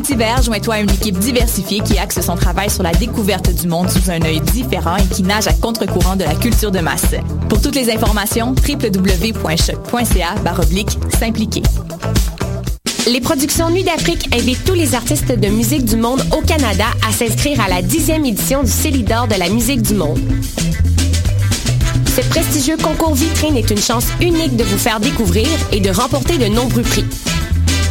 Cet hiver, joins-toi à une équipe diversifiée qui axe son travail sur la découverte du monde sous un œil différent et qui nage à contre-courant de la culture de masse. Pour toutes les informations, www.choc.ca baroblique s'impliquer. Les productions Nuit d'Afrique invitent tous les artistes de musique du monde au Canada à s'inscrire à la dixième édition du Célidor de la musique du monde. Ce prestigieux concours vitrine est une chance unique de vous faire découvrir et de remporter de nombreux prix.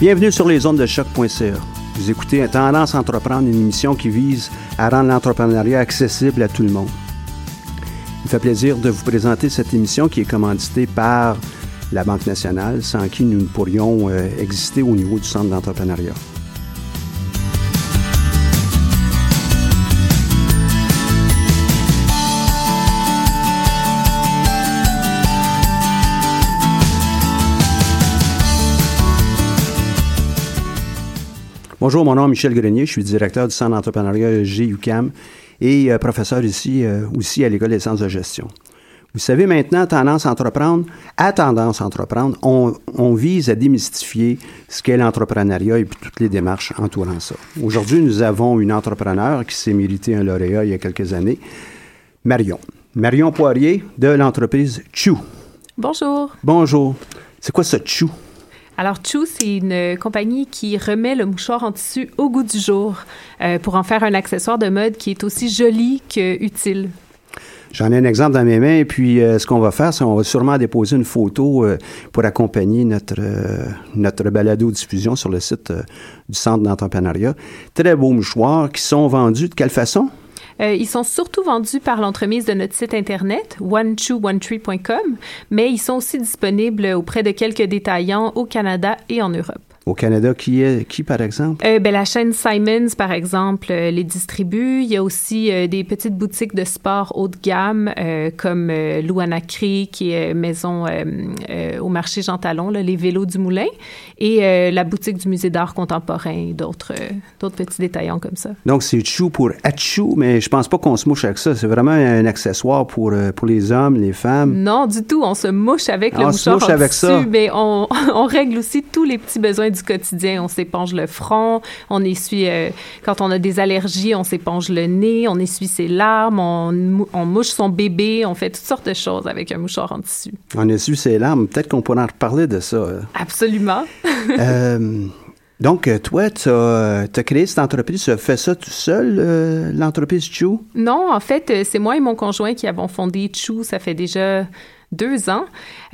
Bienvenue sur les ondes de choc.ca. Vous écoutez Tendance entreprendre, une émission qui vise à rendre l'entrepreneuriat accessible à tout le monde. Il me fait plaisir de vous présenter cette émission qui est commanditée par la Banque nationale, sans qui nous ne pourrions euh, exister au niveau du centre d'entrepreneuriat. Bonjour, mon nom est Michel Grenier, je suis directeur du Centre d'entrepreneuriat GUCAM et euh, professeur ici euh, aussi à l'École des sciences de gestion. Vous savez maintenant, Tendance à entreprendre, à Tendance à entreprendre, on, on vise à démystifier ce qu'est l'entrepreneuriat et puis toutes les démarches entourant ça. Aujourd'hui, nous avons une entrepreneur qui s'est mérité un lauréat il y a quelques années, Marion. Marion Poirier de l'entreprise Chou. Bonjour. Bonjour. C'est quoi ce Chou? Alors, Chou, c'est une compagnie qui remet le mouchoir en tissu au goût du jour euh, pour en faire un accessoire de mode qui est aussi joli que utile. J'en ai un exemple dans mes mains, et puis euh, ce qu'on va faire, c'est qu'on va sûrement déposer une photo euh, pour accompagner notre, notre balado-diffusion sur le site du Centre d'entrepreneuriat. Très beaux mouchoirs qui sont vendus de quelle façon? Euh, ils sont surtout vendus par l'entremise de notre site internet, onechoonetree.com, mais ils sont aussi disponibles auprès de quelques détaillants au Canada et en Europe. Au Canada, qui est qui, par exemple? Euh, ben, la chaîne Simons, par exemple, euh, les distribue. Il y a aussi euh, des petites boutiques de sport haut de gamme, euh, comme euh, Louanacré, qui est maison au marché Jean Talon, là, les vélos du Moulin, et la boutique du Musée d'art contemporain et d'autres d'autres petits détaillants comme ça. Donc, c'est chou pour achou, mais je pense pas qu'on se mouche avec ça. C'est vraiment un accessoire pour, pour les hommes, les femmes. Non, du tout. On se mouche avec le On se mouchoir mouche en avec tissu, ça. mais on, on règle aussi tous les petits besoins du quotidien. On s'éponge le front, on essuie, euh, quand on a des allergies, on s'éponge le nez, on essuie ses larmes, on, mou- on mouche son bébé, on fait toutes sortes de choses avec un mouchoir en tissu. On su ses larmes. Peut-être qu'on pourrait en reparler de ça. euh. Absolument. Euh, donc, toi, tu as, créé cette entreprise. Tu as fait ça tout seul, euh, l'entreprise Chou? Non, en fait, c'est moi et mon conjoint qui avons fondé Chou, ça fait déjà deux ans.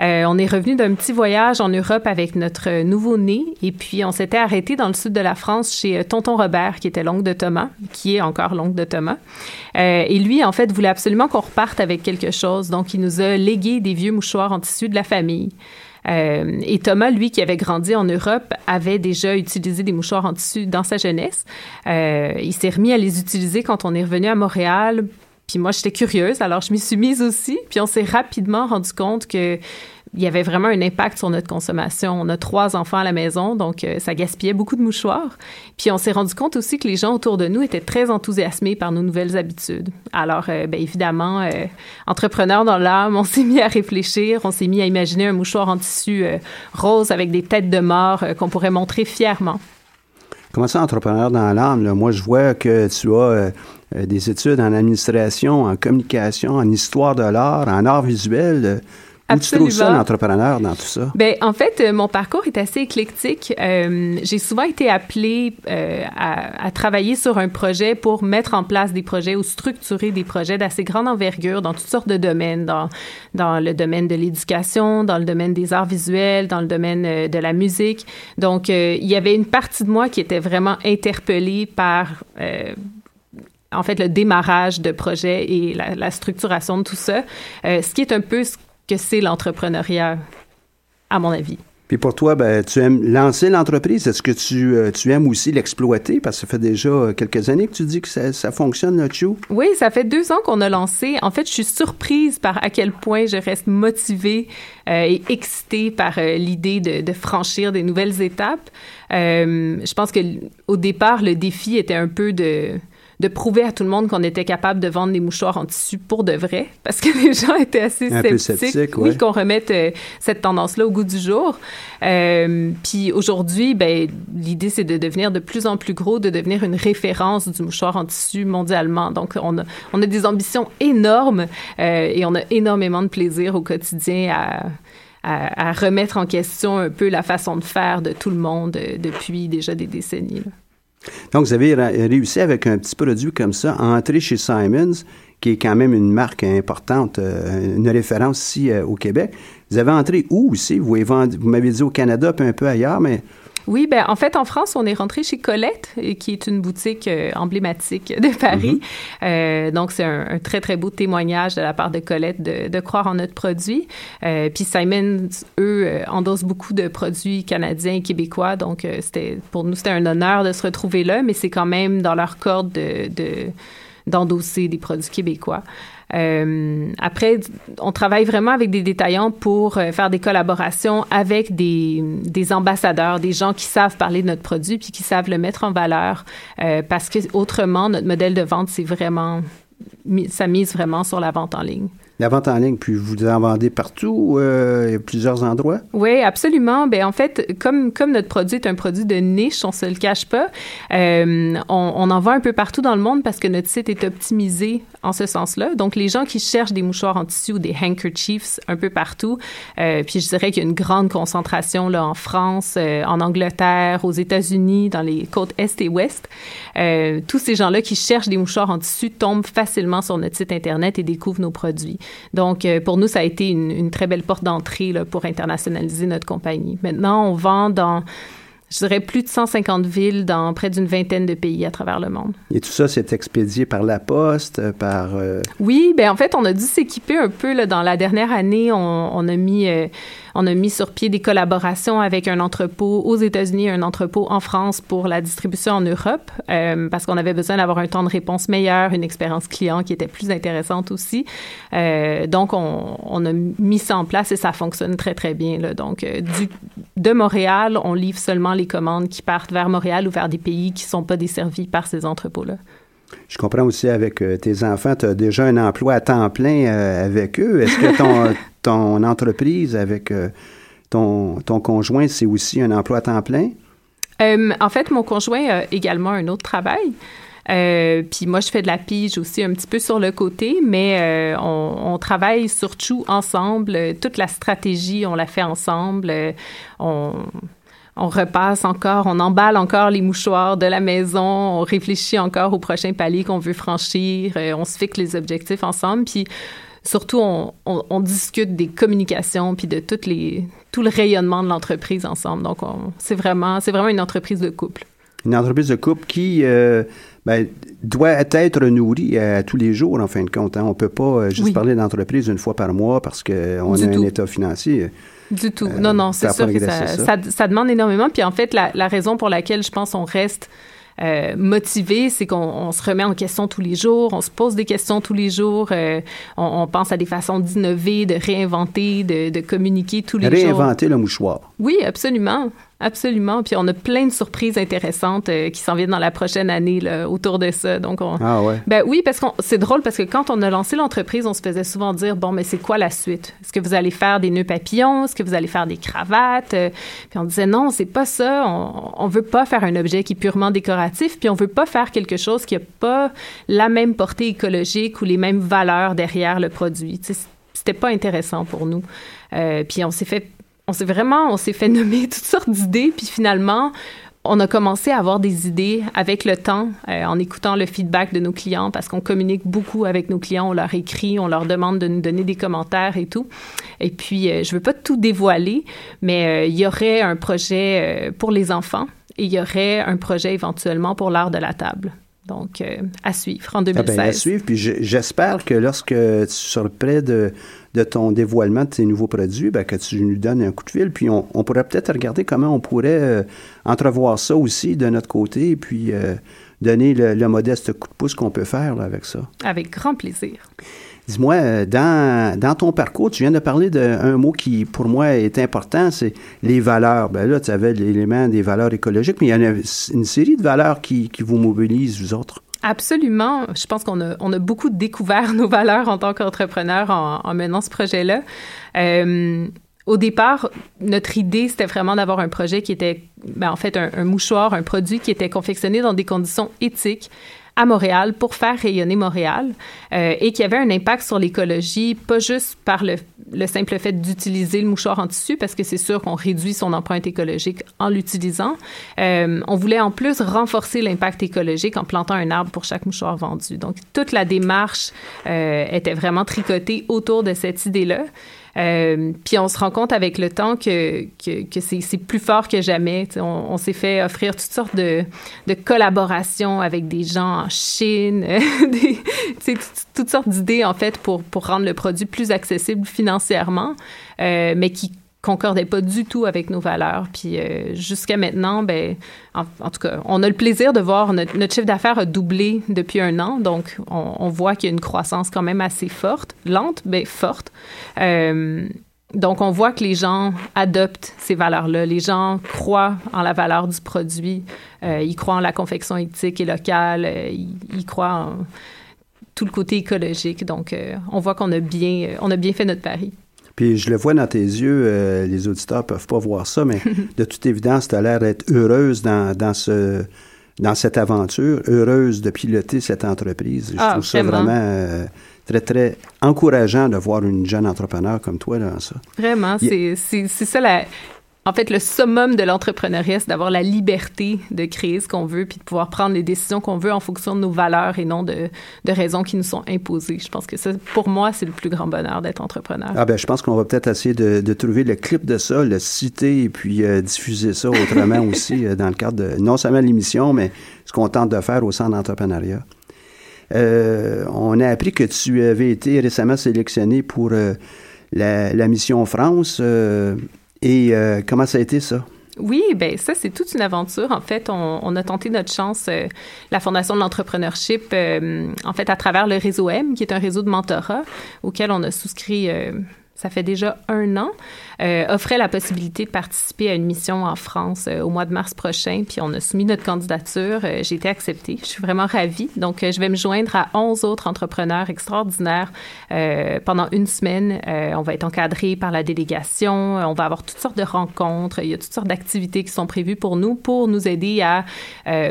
Euh, on est revenu d'un petit voyage en Europe avec notre nouveau-né et puis on s'était arrêté dans le sud de la France chez euh, Tonton Robert, qui était l'oncle de Thomas, qui est encore l'oncle de Thomas. Euh, et lui, en fait, voulait absolument qu'on reparte avec quelque chose. Donc, il nous a légué des vieux mouchoirs en tissu de la famille. Euh, et Thomas, lui, qui avait grandi en Europe, avait déjà utilisé des mouchoirs en tissu dans sa jeunesse. Euh, il s'est remis à les utiliser quand on est revenu à Montréal puis moi, j'étais curieuse, alors je m'y suis mise aussi. Puis on s'est rapidement rendu compte que il y avait vraiment un impact sur notre consommation. On a trois enfants à la maison, donc euh, ça gaspillait beaucoup de mouchoirs. Puis on s'est rendu compte aussi que les gens autour de nous étaient très enthousiasmés par nos nouvelles habitudes. Alors, euh, bien évidemment, euh, entrepreneurs dans l'âme, on s'est mis à réfléchir, on s'est mis à imaginer un mouchoir en tissu rose avec des têtes de mort qu'on pourrait montrer fièrement. Comment ça, entrepreneur dans l'âme? Moi, je vois que tu as des études en administration, en communication, en histoire de l'art, en art visuel. Où tu trouves ça, l'entrepreneur, dans tout ça? Ben, en fait, euh, mon parcours est assez éclectique. Euh, j'ai souvent été appelée euh, à, travailler sur un projet pour mettre en place des projets ou structurer des projets d'assez grande envergure dans toutes sortes de domaines, dans, dans le domaine de l'éducation, dans le domaine des arts visuels, dans le domaine de la musique. Donc, il y avait une partie de moi qui était vraiment interpellée par en fait, le démarrage de projet et la, la structuration de tout ça, ce qui est un peu ce que c'est l'entrepreneuriat, à mon avis. Puis pour toi, ben, tu aimes lancer l'entreprise. Est-ce que tu, euh, tu aimes aussi l'exploiter? Parce que ça fait déjà quelques années que tu dis que ça, ça fonctionne, le Chou. Oui, ça fait deux ans qu'on a lancé. En fait, je suis surprise par à quel point je reste motivée euh, et excitée par euh, l'idée de, de, franchir des nouvelles étapes. je pense que au départ, le défi était un peu de de prouver à tout le monde qu'on était capable de vendre des mouchoirs en tissu pour de vrai, parce que les gens étaient assez sceptiques. oui, qu'on remette euh, cette tendance-là au goût du jour. Euh, puis aujourd'hui, ben, l'idée, c'est de devenir de plus en plus gros, de devenir une référence du mouchoir en tissu mondialement. Donc, on a, on a des ambitions énormes euh, et on a énormément de plaisir au quotidien à, à, remettre en question un peu la façon de faire de tout le monde depuis déjà des décennies. Donc, vous avez réussi avec un petit produit comme ça à entrer chez Simons, qui est quand même une marque importante, euh, une référence ici euh, au Québec. Vous avez entré où aussi? Vous, m'avez dit au Canada, puis un peu ailleurs, mais oui, ben en fait, en France, on est rentré chez Colette, euh, qui est une boutique euh, emblématique de Paris. Mm-hmm. euh, donc, c'est un, très, très beau témoignage de la part de Colette de, de croire en notre produit. Euh, puis Simon, eux, endossent beaucoup de produits canadiens et québécois. Donc, c'était pour nous, c'était un honneur de se retrouver là, mais c'est quand même dans leur corde de, de d'endosser des produits québécois. Euh, après, on travaille vraiment avec des détaillants pour euh, faire des collaborations avec des, des, ambassadeurs, des gens qui savent parler de notre produit puis qui savent le mettre en valeur euh, parce que autrement, notre modèle de vente, c'est vraiment, ça mise vraiment sur la vente en ligne. La vente en ligne, puis vous en vendez partout, euh, plusieurs endroits? Oui, absolument. Ben en fait, comme, comme notre produit est un produit de niche, on se le cache pas, euh, on, on, en vend un peu partout dans le monde parce que notre site est optimisé en ce sens-là. Donc, les gens qui cherchent des mouchoirs en tissu ou des handkerchiefs un peu partout, euh, puis je dirais qu'il y a une grande concentration là, en France, euh, en Angleterre, aux États-Unis, dans les côtes Est et Ouest. Euh, tous ces gens-là qui cherchent des mouchoirs en tissu tombent facilement sur notre site Internet et découvrent nos produits. Donc, euh, pour nous, ça a été une, une très belle porte d'entrée pour internationaliser notre compagnie. Maintenant, on vend dans je dirais plus de 150 villes dans près d'une vingtaine de pays à travers le monde. Et tout ça, c'est expédié par la poste, euh, par... Euh, oui, ben en fait, on a dû s'équiper un peu. Là, dans la dernière année, on, on a mis on a mis sur pied des collaborations avec un entrepôt aux États-Unis, un entrepôt en France pour la distribution en Europe, euh, parce qu'on avait besoin d'avoir un temps de réponse meilleur, une expérience client qui était plus intéressante aussi. Euh, donc, on, on, a mis ça en place et ça fonctionne très, très bien. Là. Donc, euh, du, de Montréal, on livre seulement les commandes qui partent vers Montréal ou vers des pays qui ne sont pas desservis par ces entrepôts-là. Je comprends aussi avec tes enfants, tu as déjà un emploi à temps plein avec eux. Est-ce que ton, ton entreprise avec euh, ton, ton conjoint, c'est aussi un emploi à temps plein? Euh, en fait, mon conjoint a également un autre travail. Euh, puis moi, je fais de la pige aussi un petit peu sur le côté, mais on, travaille surtout ensemble. Toute la stratégie, on la fait ensemble. on, on repasse encore, on emballe encore les mouchoirs de la maison, on réfléchit encore au prochain palier qu'on veut franchir, on se fixe les objectifs ensemble. Puis surtout, on, discute des communications puis de toutes les, tout le rayonnement de l'entreprise ensemble. Donc, c'est vraiment, c'est vraiment une entreprise de couple. Une entreprise de couple qui euh, ben, doit être nourrie à tous les jours, en fin de compte. Hein. On ne peut pas euh, juste parler d'entreprise une fois par mois parce qu'on a un état financier. Du tout. non, non, c'est sûr que ça, ça, demande énormément. Puis en fait, la, la raison pour laquelle je pense on reste euh, motivé, c'est qu'on se remet en question tous les jours, on se pose des questions tous les jours, euh, on, on, pense à des façons d'innover, de réinventer, de, de communiquer tous les réinventer jours. Réinventer le mouchoir. Oui, absolument. Absolument. Puis on a plein de surprises intéressantes euh, qui s'en viennent dans la prochaine année là, autour de ça. Donc on... Ah ouais. Ben oui, parce que c'est drôle parce que quand on a lancé l'entreprise, on se faisait souvent dire bon, mais c'est quoi la suite? Est-ce que vous allez faire des nœuds papillons? Est-ce que vous allez faire des cravates? Euh, Puis on disait non, c'est pas ça. On, on veut pas faire un objet qui est purement décoratif. Puis on veut pas faire quelque chose qui a pas la même portée écologique ou les mêmes valeurs derrière le produit. C'était pas intéressant pour nous. Euh, puis on s'est fait on s'est vraiment, on s'est fait nommer toutes sortes d'idées, puis finalement, on a commencé à avoir des idées avec le temps, euh, en écoutant le feedback de nos clients, parce qu'on communique beaucoup avec nos clients, on leur écrit, on leur demande de nous donner des commentaires et tout. Et puis, euh, je veux pas tout dévoiler, mais euh, il y aurait un projet pour les enfants et il y aurait un projet éventuellement pour l'art de la table. Donc, à suivre en 2016. Ah ben, à suivre. Puis j'espère que lorsque tu seras près de, de, ton dévoilement de tes nouveaux produits, ben, que tu nous donnes un coup de fil. Puis on, on pourrait peut-être regarder comment on pourrait euh, entrevoir ça aussi de notre côté. Et puis euh, donner le, le, modeste coup de pouce qu'on peut faire là, avec ça. Avec grand plaisir. Dis-moi, euh, dans, dans ton parcours, tu viens de parler d'un mot qui, pour moi, est important, c'est les valeurs. Ben là, tu avais l'élément des valeurs écologiques, mais il y en a une série de valeurs qui, qui vous mobilisent, vous autres. Absolument. Je pense qu'on a, on beaucoup découvert nos valeurs en tant qu'entrepreneur en, en, menant ce projet-là. Euh, au départ, notre idée, c'était vraiment d'avoir un projet qui était, ben, en fait, un, un mouchoir, un produit qui était confectionné dans des conditions éthiques, à Montréal pour faire rayonner Montréal euh, et qui avait un impact sur l'écologie, pas juste par le, le simple fait d'utiliser le mouchoir en tissu, parce que c'est sûr qu'on réduit son empreinte écologique en l'utilisant. Euh, on voulait en plus renforcer l'impact écologique en plantant un arbre pour chaque mouchoir vendu. Donc, toute la démarche euh, était vraiment tricotée autour de cette idée-là. Euh, puis on se rend compte avec le temps que, que, que c'est plus fort que jamais. On, s'est fait offrir toutes sortes de, de collaborations avec des gens en Chine, des, toutes sortes d'idées en fait pour, pour rendre le produit plus accessible financièrement, euh, mais qui concordait pas du tout avec nos valeurs. Puis euh, jusqu'à maintenant, ben, en, tout cas, on a le plaisir de voir notre, chiffre d'affaires a doublé depuis un an. Donc, on, voit qu'il y a une croissance quand même assez forte, lente, mais forte. Euh, donc, on voit que les gens adoptent ces valeurs-là. Les gens croient en la valeur du produit. Euh, ils croient en la confection éthique et locale. Ils, croient en tout le côté écologique. Donc, on voit qu'on a bien, on a bien fait notre pari. Puis je le vois dans tes yeux, euh, les auditeurs peuvent pas voir ça, mais de toute évidence, tu as l'air d'être heureuse dans, dans, ce, dans cette aventure, heureuse de piloter cette entreprise. Je ah, trouve ça vraiment euh, très, très encourageant de voir une jeune entrepreneur comme toi dans ça. Vraiment, c'est ça la, en fait, le summum de l'entrepreneuriat, c'est d'avoir la liberté de créer ce qu'on veut puis de pouvoir prendre les décisions qu'on veut en fonction de nos valeurs et non de, de, raisons qui nous sont imposées. Je pense que ça, pour moi, c'est le plus grand bonheur d'être entrepreneur. Ah ben, je pense qu'on va peut-être essayer de, de, trouver le clip de ça, le citer et puis euh, diffuser ça autrement aussi euh, dans le cadre de non seulement l'émission, mais ce qu'on tente de faire au centre d'entrepreneuriat. Euh, on a appris que tu avais été récemment sélectionné pour la, la, mission France. Et euh, comment ça a été ça? Oui, ben ça c'est toute une aventure. En fait, on, on a tenté notre chance, euh, la Fondation de l'entrepreneurship, euh, en fait à travers le réseau M, qui est un réseau de mentorat auquel on a souscrit. ça fait déjà un an, euh, offrait la possibilité de participer à une mission en France euh, au mois de mars prochain. Puis on a soumis notre candidature. Euh, j'ai été acceptée. Je suis vraiment ravie. Donc, je vais me joindre à 11 autres entrepreneurs extraordinaires pendant une semaine. on va être encadré par la délégation. On va avoir toutes sortes de rencontres. Il y a toutes sortes d'activités qui sont prévues pour nous pour nous aider à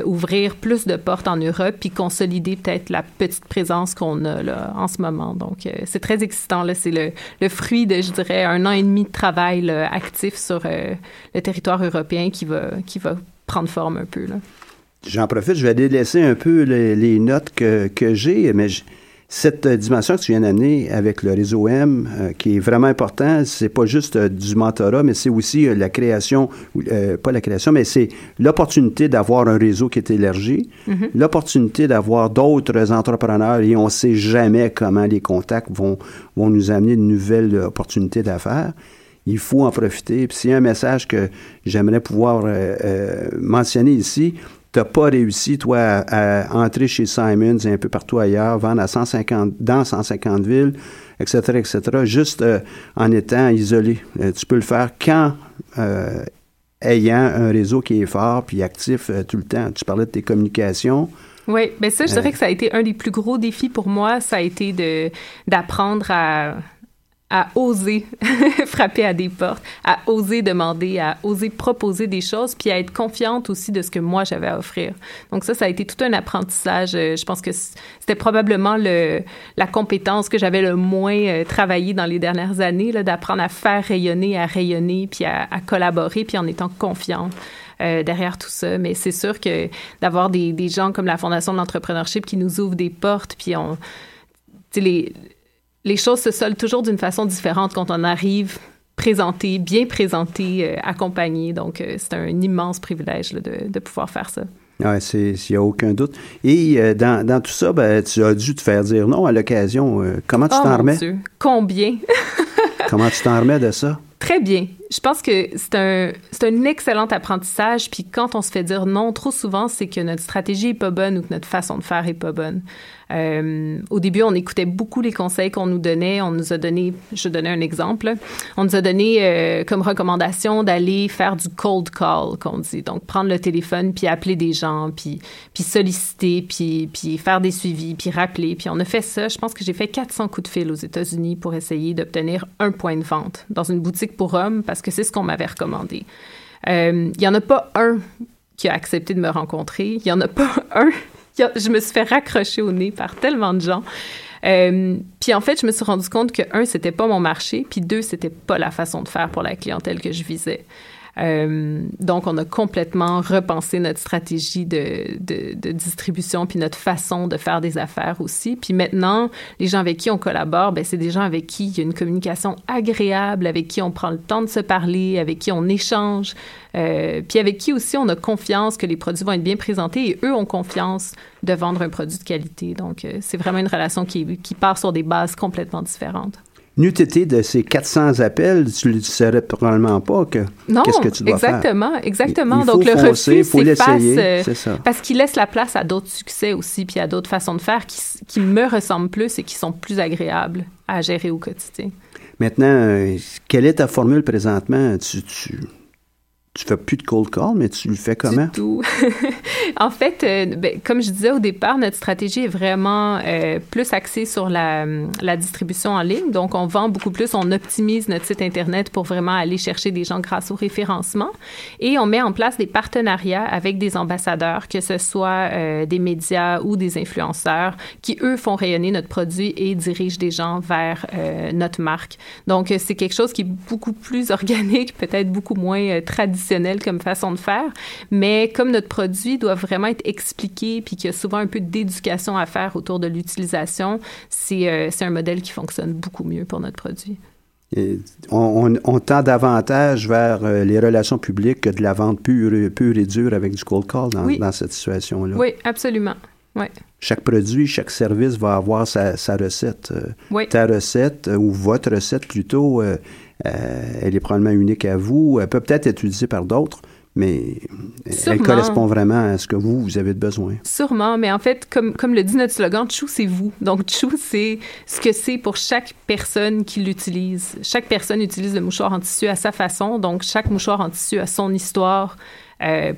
ouvrir plus de portes en Europe puis consolider peut-être la petite présence qu'on a là, en ce moment. Donc, c'est très excitant. C'est le, le fruit de, je dirais, un an et demi de travail travail là, actif sur euh, le territoire européen qui va, qui va prendre forme un peu. J'en profite, je vais délaisser un peu les, les notes que, que j'ai, mais je, cette dimension que tu viens d'amener avec le réseau M, euh, qui est vraiment important, c'est pas juste euh, du mentorat, mais c'est aussi euh, la création, pas la création, mais c'est l'opportunité d'avoir un réseau qui est élargi, mm -hmm. l'opportunité d'avoir d'autres entrepreneurs et on sait jamais comment les contacts vont, vont nous amener de nouvelles opportunités d'affaires il faut en profiter. Puis s'il y a un message que j'aimerais pouvoir euh, euh, mentionner ici, tu n'as pas réussi, toi, à, entrer chez Simons et un peu partout ailleurs, vendre à 150, dans 150 villes, etc., etc., juste euh, en étant isolé. Tu peux le faire quand ayant un réseau qui est fort puis actif tout le temps. Tu parlais de tes communications. Oui, mais ben ça, je dirais que ça a été un des plus gros défis pour moi. Ça a été de d'apprendre à à oser frapper à des portes, à oser demander, à oser proposer des choses, puis à être confiante aussi de ce que moi j'avais à offrir. Donc ça, ça a été tout un apprentissage. Euh, je pense que c'était probablement le, la compétence que j'avais le moins euh, travaillé dans les dernières années, d'apprendre à faire rayonner, à rayonner, puis à, collaborer, puis en étant confiante. Euh, derrière tout ça. Mais c'est sûr que d'avoir des, des gens comme la Fondation de l'entrepreneurship qui nous ouvrent des portes, puis on... Les, les choses se soldent toujours d'une façon différente quand on arrive présenté, bien présenté, euh, accompagné. Donc, euh, c'est un immense privilège de, de, pouvoir faire ça. Oui, il n'y a aucun doute. Et euh, dans, dans, tout ça, ben, tu as dû te faire dire non à l'occasion. comment tu oh, t'en remets? Dieu. Combien? comment tu t'en remets de ça? Très bien. Je pense que c'est un, un excellent apprentissage. Puis quand on se fait dire non, trop souvent, c'est que notre stratégie est pas bonne ou que notre façon de faire est pas bonne. Euh, au début, on écoutait beaucoup les conseils qu'on nous donnait. On nous a donné, je donner un exemple, on nous a donné euh, comme recommandation d'aller faire du cold call, qu'on dit. Donc, prendre le téléphone, puis appeler des gens, puis, puis solliciter, puis, puis faire des suivis, puis rappeler. Puis on a fait ça. Je pense que j'ai fait 400 coups de fil aux États-Unis pour essayer d'obtenir un point de vente dans une boutique pour hommes, parce que c'est ce qu'on m'avait recommandé. Euh, il n'y en a pas un qui a accepté de me rencontrer. Il n'y en a pas un je me suis fait raccrocher au nez par tellement de gens. Euh, puis en fait, je me suis rendu compte que un, c'était pas mon marché, puis deux, c'était pas la façon de faire pour la clientèle que je visais. Euh, donc, on a complètement repensé notre stratégie de, de, de, distribution puis notre façon de faire des affaires aussi. Puis maintenant, les gens avec qui on collabore, ben, c'est des gens avec qui il y a une communication agréable, avec qui on prend le temps de se parler, avec qui on échange, euh, puis avec qui aussi on a confiance que les produits vont être bien présentés et eux ont confiance de vendre un produit de qualité. Donc, euh, c'est vraiment une relation qui, qui part sur des bases complètement différentes n'eût été de ces 400 appels, tu ne saurais probablement pas que qu'est-ce que tu dois exactement, faire. Exactement, exactement. Donc le refus s'efface euh, parce qu'il laisse la place à d'autres succès aussi, puis à d'autres façons de faire qui, qui, me ressemblent plus et qui sont plus agréables à gérer au quotidien. Maintenant, euh, quelle est ta formule présentement? Tu, tu, tu fais plus de cold call, mais tu le fais comment? Du tout. en fait, euh, ben, comme je disais au départ, notre stratégie est vraiment euh, plus axée sur la, distribution en ligne. Donc, on vend beaucoup plus, on optimise notre site Internet pour vraiment aller chercher des gens grâce au référencement. Et on met en place des partenariats avec des ambassadeurs, que ce soit euh, des médias ou des influenceurs, qui, eux, font rayonner notre produit et dirigent des gens vers notre marque. Donc, c'est quelque chose qui est beaucoup plus organique, peut-être beaucoup moins traditionnel comme façon de faire, mais comme notre produit doit vraiment être expliqué puis qu'il y a souvent un peu d'éducation à faire autour de l'utilisation, c'est euh, un modèle qui fonctionne beaucoup mieux pour notre produit. on, tend davantage vers euh, les relations publiques que de la vente pure, pure et dure avec du cold call dans, dans cette situation-là. Oui, absolument. Chaque produit, chaque service va avoir sa, sa recette. Euh, ta recette, ou votre recette plutôt, euh, elle est probablement unique à vous. Elle peut peut-être être utilisée par d'autres, mais elle correspond vraiment à ce que vous, vous avez besoin. Sûrement, mais en fait, comme, comme le dit notre slogan, Chou, c'est vous. Donc, Chou, c'est ce que c'est pour chaque personne qui l'utilise. Chaque personne utilise le mouchoir en tissu à sa façon, donc chaque mouchoir en tissu a son histoire euh,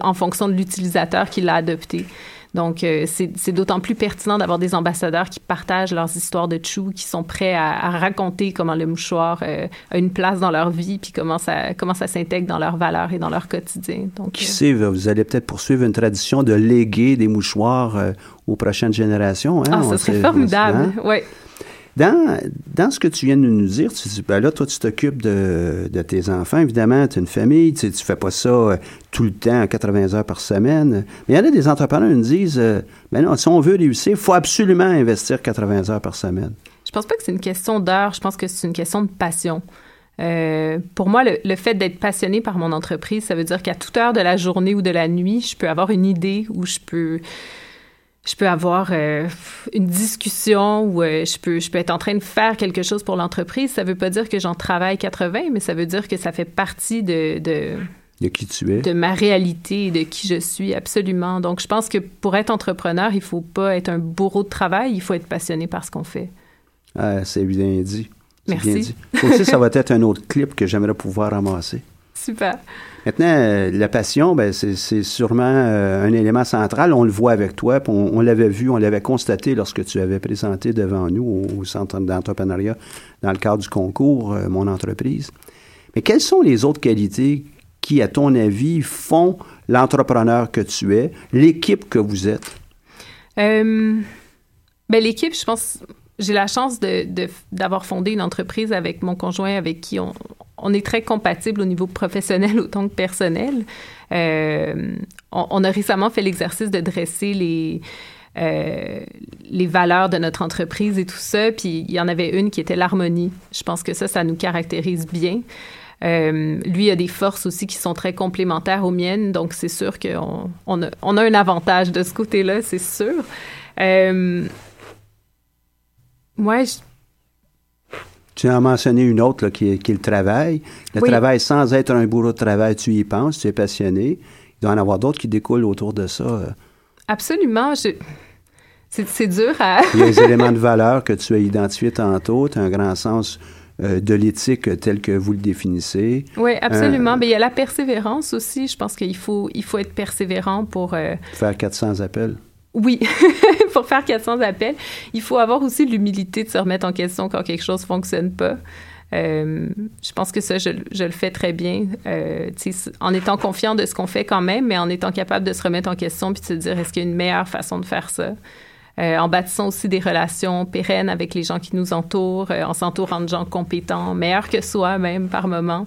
en fonction de l'utilisateur qui l'a adopté. Donc, euh, c'est d'autant plus pertinent d'avoir des ambassadeurs qui partagent leurs histoires de chou, qui sont prêts à, raconter comment le mouchoir euh, a une place dans leur vie, puis comment ça, comment ça s'intègre dans leurs valeurs et dans leur quotidien. Donc, qui euh, sait, vous allez peut-être poursuivre une tradition de léguer des mouchoirs aux prochaines générations. Hein? Ah, ça serait formidable, hein? oui. Dans, dans ce que tu viens de nous dire, tu dis, ben là, toi, tu t'occupes de, de, tes enfants, évidemment, tu as une famille, tu ne fais pas ça euh, tout le temps, 80 heures par semaine. Mais il y en a des entrepreneurs qui nous disent, euh, ben non, si on veut réussir, il faut absolument investir 80 heures par semaine. Je pense pas que c'est une question d'heure, je pense que c'est une question de passion. Euh, pour moi, le, le fait d'être passionné par mon entreprise, ça veut dire qu'à toute heure de la journée ou de la nuit, je peux avoir une idée ou je peux je peux avoir euh, une discussion ou euh, je, peux, je peux être en train de faire quelque chose pour l'entreprise. Ça ne veut pas dire que j'en travaille 80, mais ça veut dire que ça fait partie de, de, de qui tu es. De ma réalité et de qui je suis, absolument. Donc, je pense que pour être entrepreneur, il faut pas être un bourreau de travail, il faut être passionné par ce qu'on fait. Ah, c'est bien dit. Merci. Bien dit. Aussi, ça va être un autre clip que j'aimerais pouvoir ramasser. Super. Maintenant, euh, la passion, ben, c'est sûrement euh, un élément central. On le voit avec toi, on, on l'avait vu, on l'avait constaté lorsque tu avais présenté devant nous au, au Centre d'entrepreneuriat dans le cadre du concours euh, Mon entreprise. Mais quelles sont les autres qualités qui, à ton avis, font l'entrepreneur que tu es, l'équipe que vous êtes? Euh, ben, l'équipe, je pense, j'ai la chance de, d'avoir fondé une entreprise avec mon conjoint avec qui on, on est très compatible au niveau professionnel autant que personnel. Euh, on, on, a récemment fait l'exercice de dresser les, euh, les valeurs de notre entreprise et tout ça. Puis il y en avait une qui était l'harmonie. Je pense que ça, ça nous caractérise bien. Euh, lui a des forces aussi qui sont très complémentaires aux miennes, donc c'est sûr qu'on on a, on a, un avantage de ce côté-là, c'est sûr. Euh, moi, je... Tu as mentionné une autre là, qui, est, qui, est, le travail. Le oui. travail, sans être un bourreau de travail, tu y penses, tu es passionné. Il doit y en avoir d'autres qui découlent autour de ça. Absolument. Je... C'est dur à... Il y a des éléments de valeur que tu as identifiés tantôt. Tu as un grand sens euh, de l'éthique tel que vous le définissez. Oui, absolument. Euh, Mais il y a la persévérance aussi. Je pense qu'il faut, il faut être persévérant pour... Euh... Faire 400 appels. Oui, pour faire 400 appels, il faut avoir aussi l'humilité de se remettre en question quand quelque chose ne fonctionne pas. Euh, je pense que ça, je, je, le fais très bien, euh, en étant confiant de ce qu'on fait quand même, mais en étant capable de se remettre en question puis de se dire est-ce qu'il y a une meilleure façon de faire ça? Euh, en bâtissant aussi des relations pérennes avec les gens qui nous entourent, euh, en s'entourant de gens compétents, meilleurs que soi même par moment.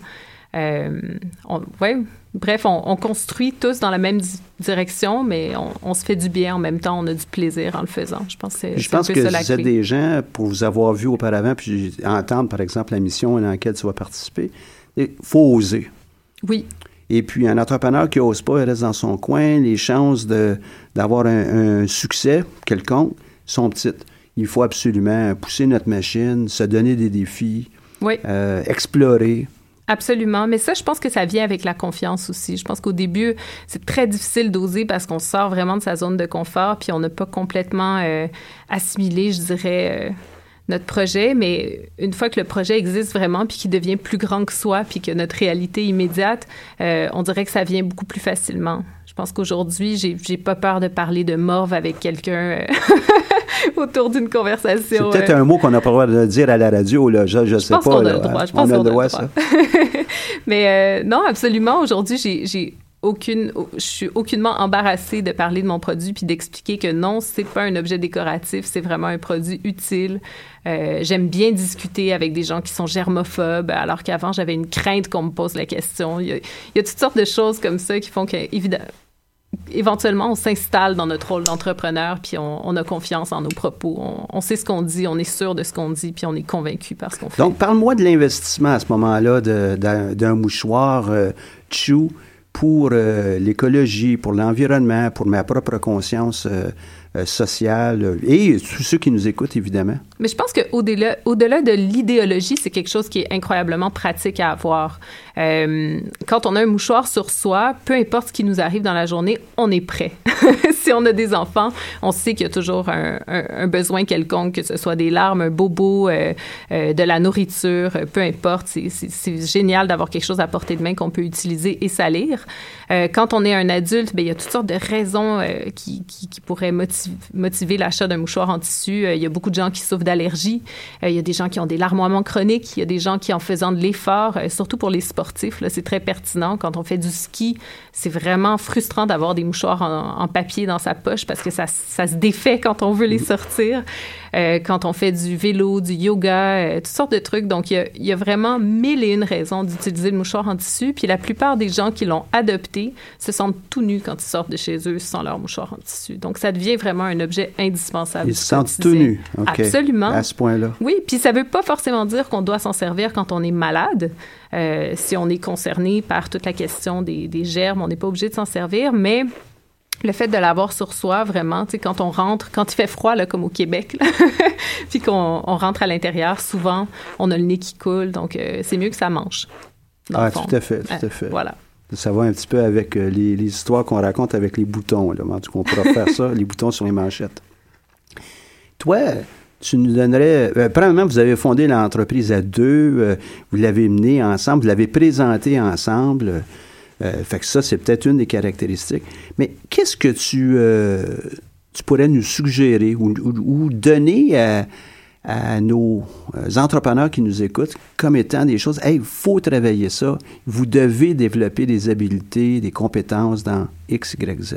Euh, on, ouais, bref, on, on, construit tous dans la même di direction, mais on, on, se fait du bien en même temps, on a du plaisir en le faisant. Je pense que Je pense que vous êtes des gens, pour vous avoir vu auparavant, puis entendre, par exemple, la mission dans laquelle tu vas participer, il faut oser. Oui. Et puis, un entrepreneur qui n'ose pas, il reste dans son coin, les chances d'avoir un, un, succès quelconque sont petites. Il faut absolument pousser notre machine, se donner des défis, oui. euh, explorer. Absolument. Mais ça, je pense que ça vient avec la confiance aussi. Je pense qu'au début, c'est très difficile d'oser parce qu'on sort vraiment de sa zone de confort, puis on n'a pas complètement euh, assimilé, je dirais, euh, notre projet. Mais une fois que le projet existe vraiment, puis qu'il devient plus grand que soi, puis que notre réalité immédiate, euh, on dirait que ça vient beaucoup plus facilement. Je pense qu'aujourd'hui, j'ai, j'ai pas peur de parler de morve avec quelqu'un autour d'une conversation. C'est peut-être un mot qu'on n'a pas le droit de dire à la radio, là. Je, je, je sais pense pas. Qu'on là, a le droit. Je on pense a qu'on le droit, a ça. Mais euh, non, absolument. Aujourd'hui, j'ai, j'ai aucune, je suis aucunement embarrassée de parler de mon produit puis d'expliquer que non, c'est pas un objet décoratif, c'est vraiment un produit utile. Euh, j'aime bien discuter avec des gens qui sont germophobes, alors qu'avant j'avais une crainte qu'on me pose la question. Il y, a, il y a toutes sortes de choses comme ça qui font que, évidemment, éventuellement, on s'installe dans notre rôle d'entrepreneur, puis on, a confiance en nos propos. On, sait ce qu'on dit, on est sûr de ce qu'on dit, puis on est convaincu par ce qu'on fait. Donc, parle-moi de l'investissement à ce moment-là d'un mouchoir euh, Chou pour euh, l'écologie, pour l'environnement, pour ma propre conscience euh, sociale et tous ceux qui nous écoutent, évidemment. Mais je pense qu'au-delà au -delà de l'idéologie, c'est quelque chose qui est incroyablement pratique à avoir. Euh, quand on a un mouchoir sur soi, peu importe ce qui nous arrive dans la journée, on est prêt. si on a des enfants, on sait qu'il y a toujours un, besoin quelconque, que ce soit des larmes, un bobo, euh, euh, de la nourriture, peu importe. C'est génial d'avoir quelque chose à portée de main qu'on peut utiliser et salir. Euh, quand on est un adulte, bien, il y a toutes sortes de raisons qui, qui, pourraient motiver, motiver l'achat d'un mouchoir en tissu. il y a beaucoup de gens qui souffrent d'allergies. il y a des gens qui ont des larmoiements chroniques. Il y a des gens qui, en faisant de l'effort, surtout pour les sportifs, c'est très pertinent. Quand on fait du ski, c'est vraiment frustrant d'avoir des mouchoirs en, en, papier dans sa poche parce que ça, ça, se défait quand on veut les sortir. Euh, quand on fait du vélo, du yoga, euh, toutes sortes de trucs. Donc, il y a, il y a vraiment mille et une raisons d'utiliser le mouchoir en tissu. Puis la plupart des gens qui l'ont adopté se sentent tout nus quand ils sortent de chez eux sans leur mouchoir en tissu. Donc, ça devient vraiment un objet indispensable. Ils se sentent tout nus. Okay. Absolument. À ce point-là. Oui, puis ça ne veut pas forcément dire qu'on doit s'en servir quand on est malade. Euh, si on est concerné par toute la question des, des germes, on n'est pas obligé de s'en servir, mais le fait de l'avoir sur soi, vraiment, tu sais, quand on rentre, quand il fait froid, là, comme au Québec, puis qu'on on rentre à l'intérieur, souvent, on a le nez qui coule, donc euh, c'est mieux que ça mange. Ah, tout à fait, tout à fait. Voilà. Ça va un petit peu avec les, histoires qu'on raconte avec les boutons. Là. En tout cas, on pourra faire ça, les boutons sur les manchettes. Toi, tu nous donnerais. Euh, premièrement, vous avez fondé l'entreprise à deux, euh, vous l'avez menée ensemble, vous l'avez présentée ensemble. Euh, fait que ça, c'est peut-être une des caractéristiques. Mais qu'est-ce que tu, tu pourrais nous suggérer ou, donner à, nos entrepreneurs qui nous écoutent comme étant des choses, hey, il faut travailler ça, vous devez développer des habiletés, des compétences dans X, Y, Z.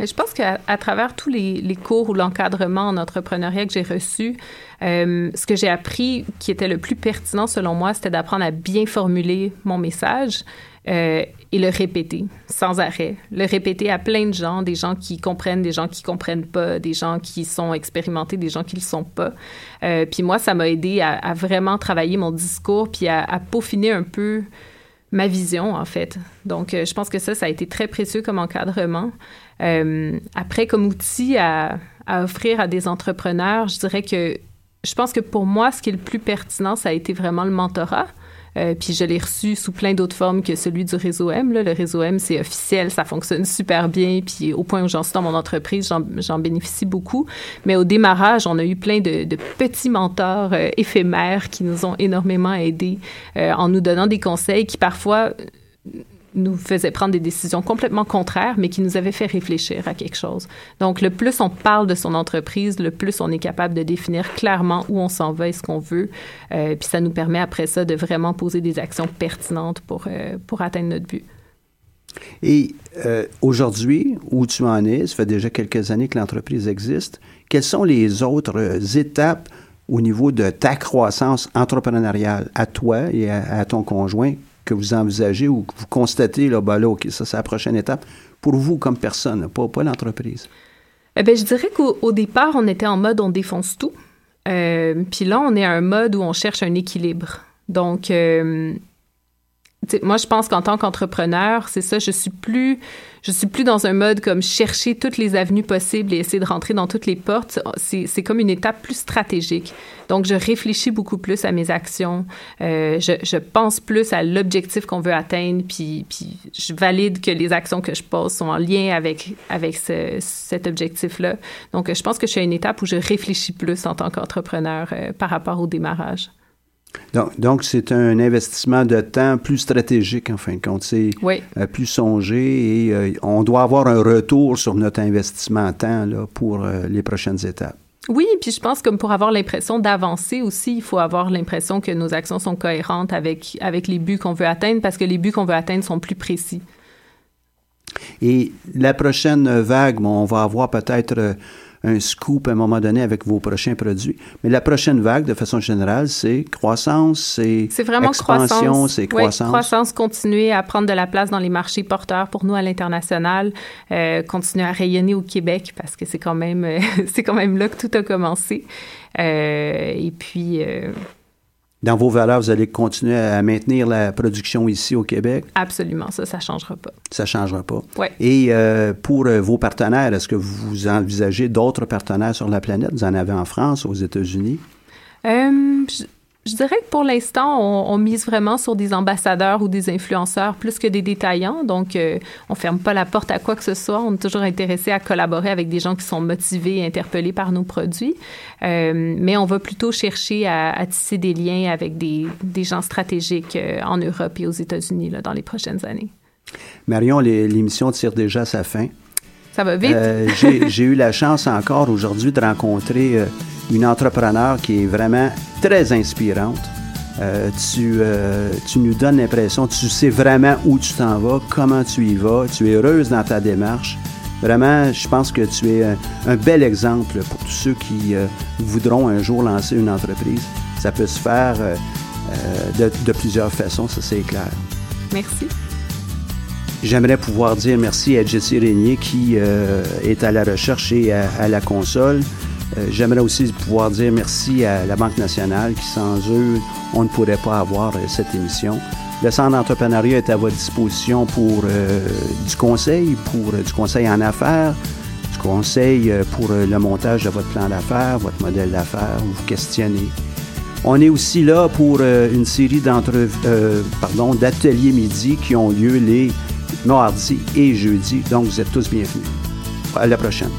Mais je pense qu'à travers tous les, cours ou l'encadrement en entrepreneuriat que j'ai reçu, euh, ce que j'ai appris qui était le plus pertinent selon moi, c'était d'apprendre à bien formuler mon message euh, et le répéter sans arrêt. Le répéter à plein de gens, des gens qui comprennent, des gens qui comprennent pas, des gens qui sont expérimentés, des gens qui le sont pas. Euh, puis moi, ça m'a aidé à, vraiment travailler mon discours puis à, à peaufiner un peu ma vision, en fait. Donc, je pense que ça, ça a été très précieux comme encadrement. Euh, après, comme outil à, offrir à des entrepreneurs, je dirais que je pense que pour moi, ce qui est le plus pertinent, ça a été vraiment le mentorat. Euh, puis je l'ai reçu sous plein d'autres formes que celui du réseau M. Le réseau M, c'est officiel, ça fonctionne super bien. Puis au point où j'en suis mon entreprise, j'en bénéficie beaucoup. Mais au démarrage, on a eu plein de, petits mentors euh, éphémères qui nous ont énormément aidés en nous donnant des conseils qui parfois nous faisait prendre des décisions complètement contraires, mais qui nous avaient fait réfléchir à quelque chose. Donc, le plus on parle de son entreprise, le plus on est capable de définir clairement où on s'en va et ce qu'on veut. Euh, puis ça nous permet après ça de vraiment poser des actions pertinentes pour, euh, pour atteindre notre but. Et euh, aujourd'hui, où tu en es, ça fait déjà quelques années que l'entreprise existe, quelles sont les autres étapes au niveau de ta croissance entrepreneuriale à toi et à ton conjoint que vous envisagez ou que vous constatez, là, ben là, OK, ça, c'est la prochaine étape pour vous comme personne, pas, pas l'entreprise? Eh bien, je dirais qu'au départ, on était en mode on défonce tout. Euh, puis là, on est à un mode où on cherche un équilibre. Donc, euh, moi, je pense qu'en tant qu'entrepreneur, c'est ça, je suis plus, je suis plus dans un mode comme chercher toutes les avenues possibles et essayer de rentrer dans toutes les portes. C'est comme une étape plus stratégique. Donc, je réfléchis beaucoup plus à mes actions. Euh, je, je, pense plus à l'objectif qu'on veut atteindre, puis, puis je valide que les actions que je pose sont en lien avec, avec ce, cet objectif-là. Donc, je pense que je suis à une étape où je réfléchis plus en tant qu'entrepreneur euh, par rapport au démarrage. Donc, c'est un investissement de temps plus stratégique, en fin de compte. C'est euh, plus songé et euh, on doit avoir un retour sur notre investissement en temps là, pour euh, les prochaines étapes. Oui, puis je pense que pour avoir l'impression d'avancer aussi, il faut avoir l'impression que nos actions sont cohérentes avec, avec les buts qu'on veut atteindre parce que les buts qu'on veut atteindre sont plus précis. Et la prochaine vague, on va avoir peut-être un scoop à un moment donné avec vos prochains produits. Mais la prochaine vague, de façon générale, c'est croissance, c'est expansion, c'est croissance. Oui, croissance, continuer à prendre de la place dans les marchés porteurs pour nous à l'international, euh, continuer à rayonner au Québec parce que c'est quand même c'est quand même là que tout a commencé. Euh, et puis euh, dans vos valeurs, vous allez continuer à maintenir la production ici au Québec? Absolument, ça, ça ne changera pas. Ça ne changera pas. Oui. Et euh, pour euh, vos partenaires, est-ce que vous envisagez d'autres partenaires sur la planète? Vous en avez en France, aux États-Unis? Euh, je dirais que pour l'instant, on, mise vraiment sur des ambassadeurs ou des influenceurs plus que des détaillants. Donc, euh, on ferme pas la porte à quoi que ce soit. On est toujours intéressé à collaborer avec des gens qui sont motivés et interpellés par nos produits. Euh, mais on va plutôt chercher à, tisser des liens avec des, gens stratégiques euh, en Europe et aux États-Unis dans les prochaines années. Marion, l'émission tire déjà sa fin. Ça va vite? J'ai eu la chance encore aujourd'hui de rencontrer une entrepreneur qui est vraiment très inspirante. Euh, tu, euh, tu nous donnes l'impression, tu sais vraiment où tu t'en vas, comment tu y vas, tu es heureuse dans ta démarche. Vraiment, je pense que tu es un, bel exemple pour tous ceux qui euh, voudront un jour lancer une entreprise. Ça peut se faire de, de, plusieurs façons, ça c'est clair. Merci. J'aimerais pouvoir dire merci à Jessie Régnier qui est à la recherche et à la console. Euh, j'aimerais aussi pouvoir dire merci à la Banque nationale qui, sans eux, on ne pourrait pas avoir euh, cette émission. Le Centre d'entrepreneuriat est à votre disposition pour euh, du conseil, pour du conseil en affaires, du conseil pour le montage de votre plan d'affaires, votre modèle d'affaires, vous questionnez. On est aussi là pour une série d'ateliers midi qui ont lieu les mardi et jeudi. Donc, vous êtes tous bienvenus. À la prochaine.